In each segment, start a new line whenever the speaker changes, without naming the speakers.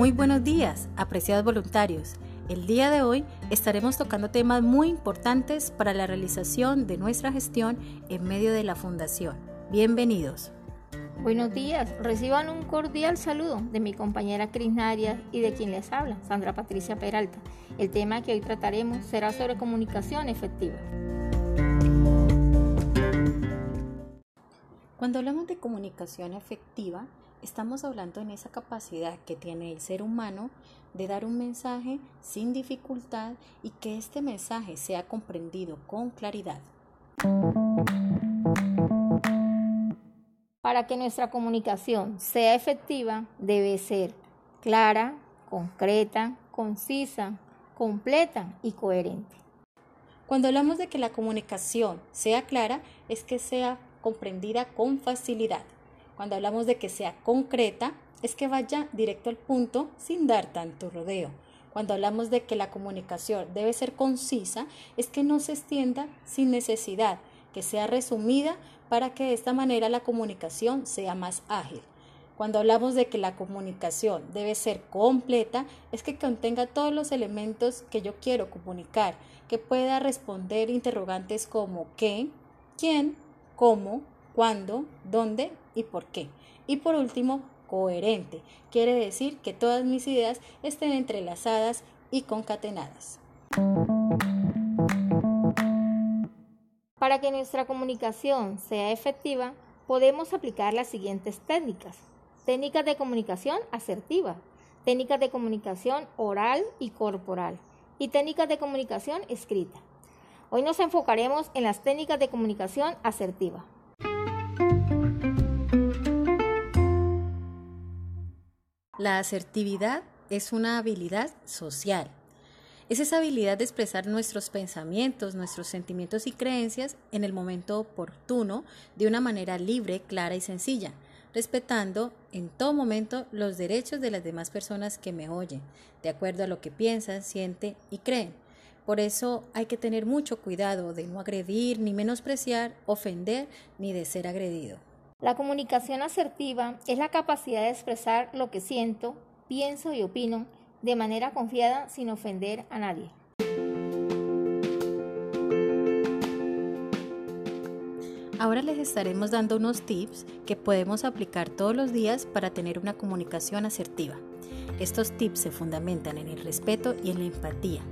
Muy buenos días, apreciados voluntarios. El día de hoy estaremos tocando temas muy importantes para la realización de nuestra gestión en medio de la Fundación. Bienvenidos.
Buenos días, reciban un cordial saludo de mi compañera Cris Nadia y de quien les habla, Sandra Patricia Peralta. El tema que hoy trataremos será sobre comunicación efectiva.
Cuando hablamos de comunicación efectiva, estamos hablando en esa capacidad que tiene el ser humano de dar un mensaje sin dificultad y que este mensaje sea comprendido con claridad.
Para que nuestra comunicación sea efectiva, debe ser clara, concreta, concisa, completa y coherente.
Cuando hablamos de que la comunicación sea clara, es que sea comprendida con facilidad. Cuando hablamos de que sea concreta, es que vaya directo al punto sin dar tanto rodeo. Cuando hablamos de que la comunicación debe ser concisa, es que no se extienda sin necesidad, que sea resumida para que de esta manera la comunicación sea más ágil. Cuando hablamos de que la comunicación debe ser completa, es que contenga todos los elementos que yo quiero comunicar, que pueda responder interrogantes como qué, quién, cómo, cuándo, dónde y por qué. Y por último, coherente. Quiere decir que todas mis ideas estén entrelazadas y concatenadas.
Para que nuestra comunicación sea efectiva, podemos aplicar las siguientes técnicas. Técnicas de comunicación asertiva, técnicas de comunicación oral y corporal y técnicas de comunicación escrita. Hoy nos enfocaremos en las técnicas de comunicación asertiva.
La asertividad es una habilidad social. Es esa habilidad de expresar nuestros pensamientos, nuestros sentimientos y creencias en el momento oportuno de una manera libre, clara y sencilla, respetando en todo momento los derechos de las demás personas que me oyen, de acuerdo a lo que piensan, sienten y creen. Por eso hay que tener mucho cuidado de no agredir, ni menospreciar, ofender, ni de ser agredido.
La comunicación asertiva es la capacidad de expresar lo que siento, pienso y opino de manera confiada sin ofender a nadie.
Ahora les estaremos dando unos tips que podemos aplicar todos los días para tener una comunicación asertiva. Estos tips se fundamentan en el respeto y en la empatía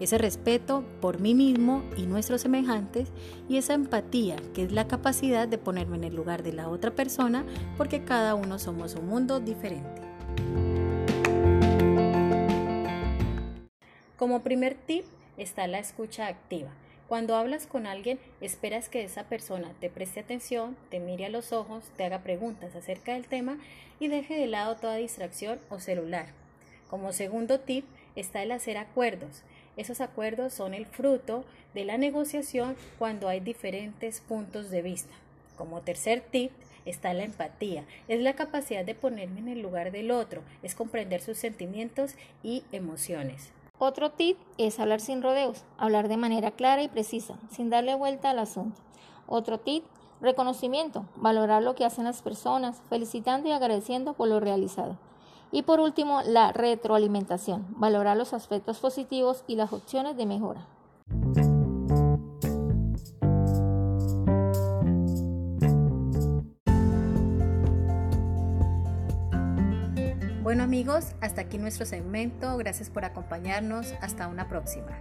ese respeto por mí mismo y nuestros semejantes y esa empatía que es la capacidad de ponerme en el lugar de la otra persona porque cada uno somos un mundo diferente. Como primer tip está la escucha activa. Cuando hablas con alguien, esperas que esa persona te preste atención, te mire a los ojos, te haga preguntas acerca del tema y deje de lado toda distracción o celular. Como segundo tip está el hacer acuerdos. Esos acuerdos son el fruto de la negociación cuando hay diferentes puntos de vista. Como tercer tip está la empatía. Es la capacidad de ponerme en el lugar del otro, es comprender sus sentimientos y emociones.
Otro tip es hablar sin rodeos, hablar de manera clara y precisa, sin darle vuelta al asunto. Otro tip, reconocimiento, valorar lo que hacen las personas, felicitando y agradeciendo por lo realizado. Y por último, la retroalimentación, valorar los aspectos positivos y las opciones de mejora.
Bueno amigos, hasta aquí nuestro segmento. Gracias por acompañarnos. Hasta una próxima.